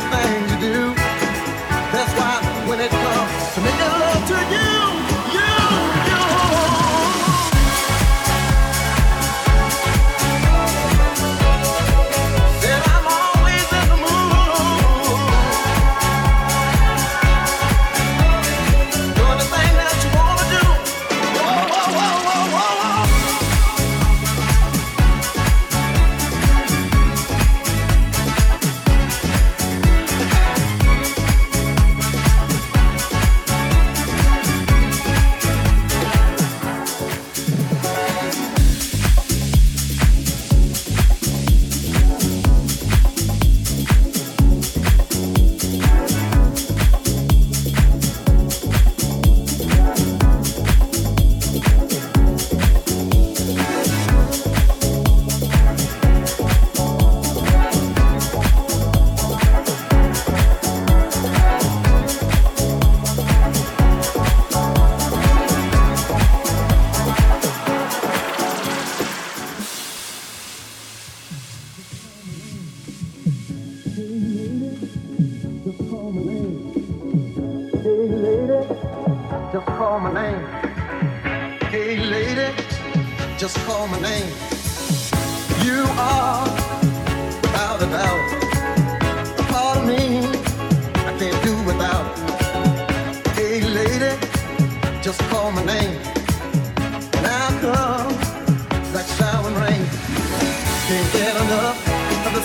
thing to do.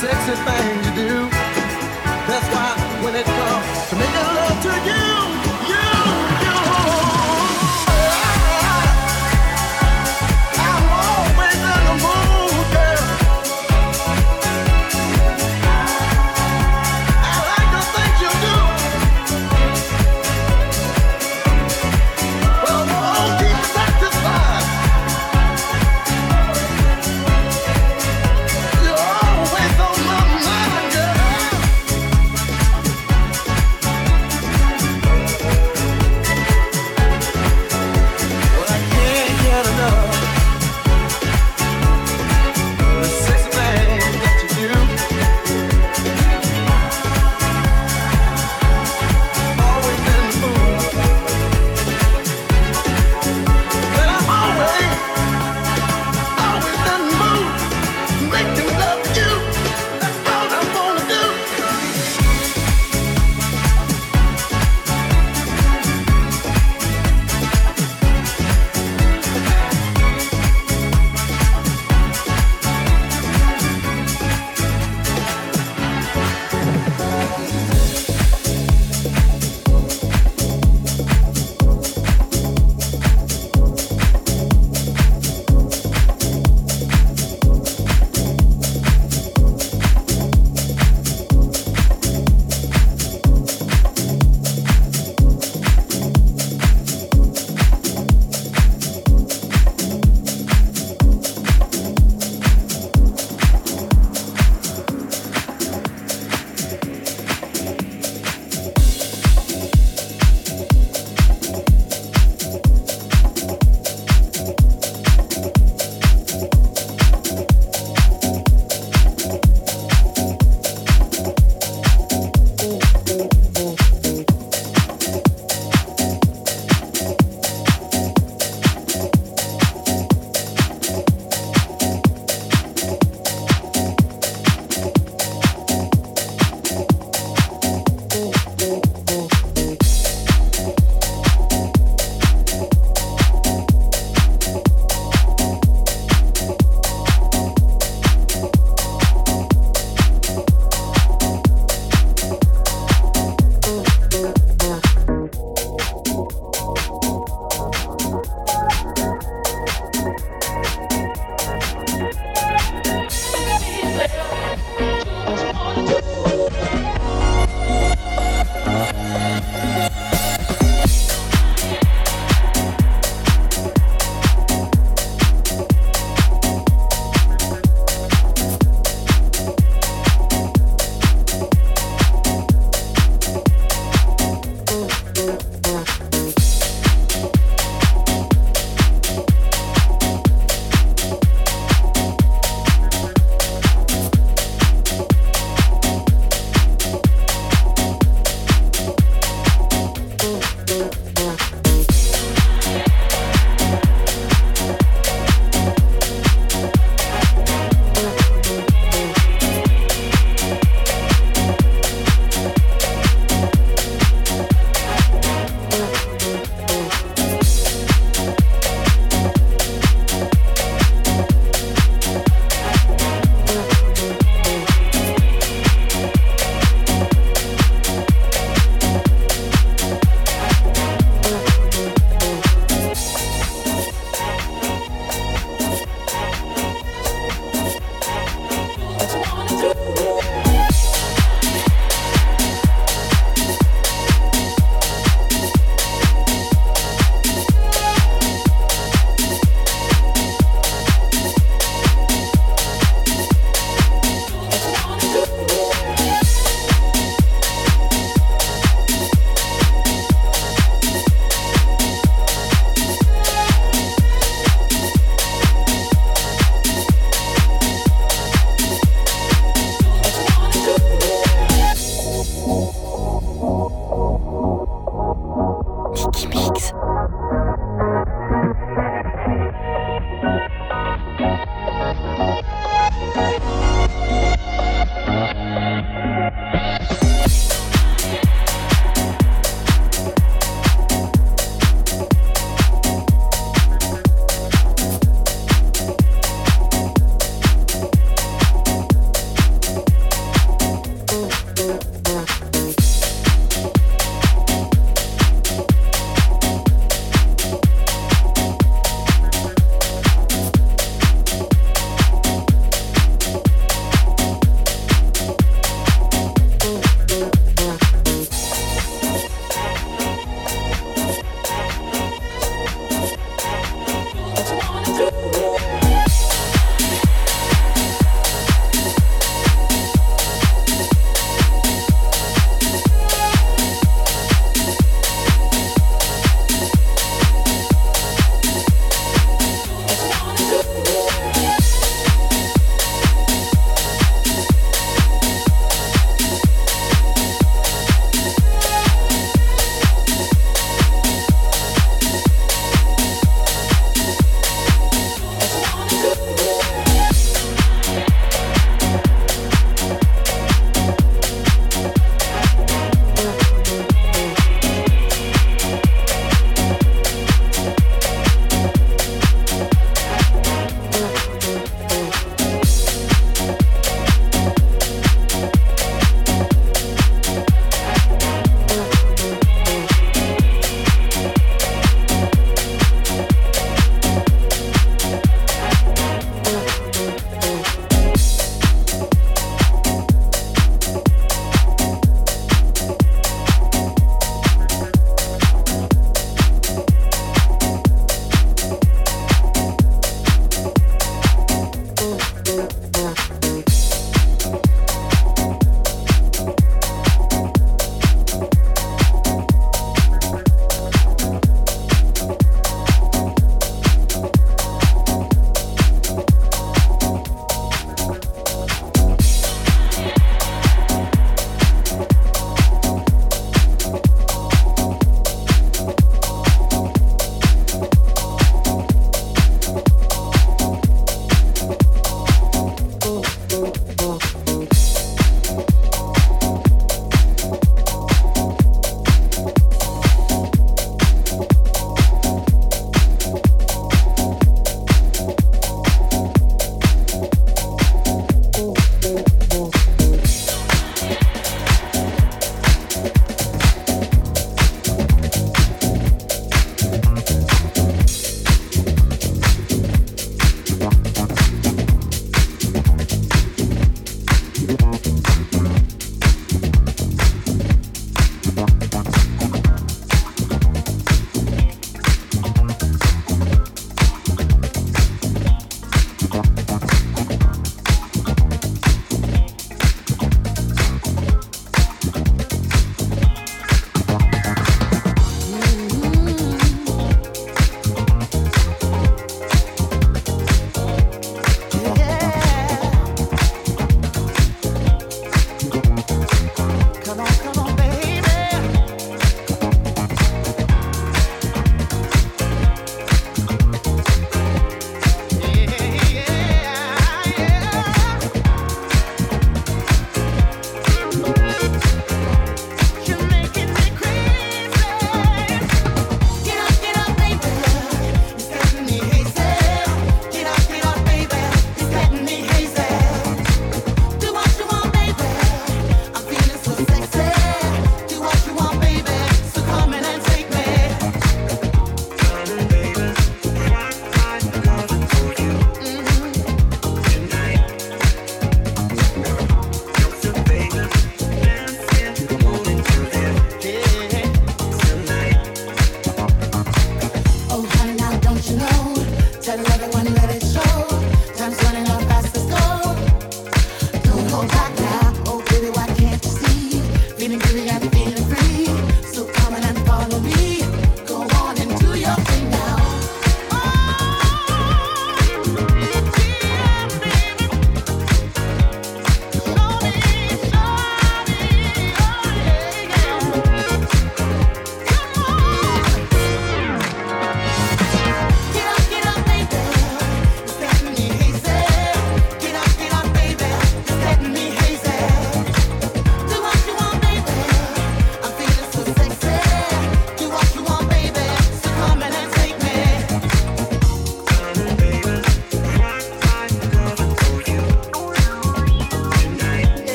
sexy thing to do. That's why when it comes.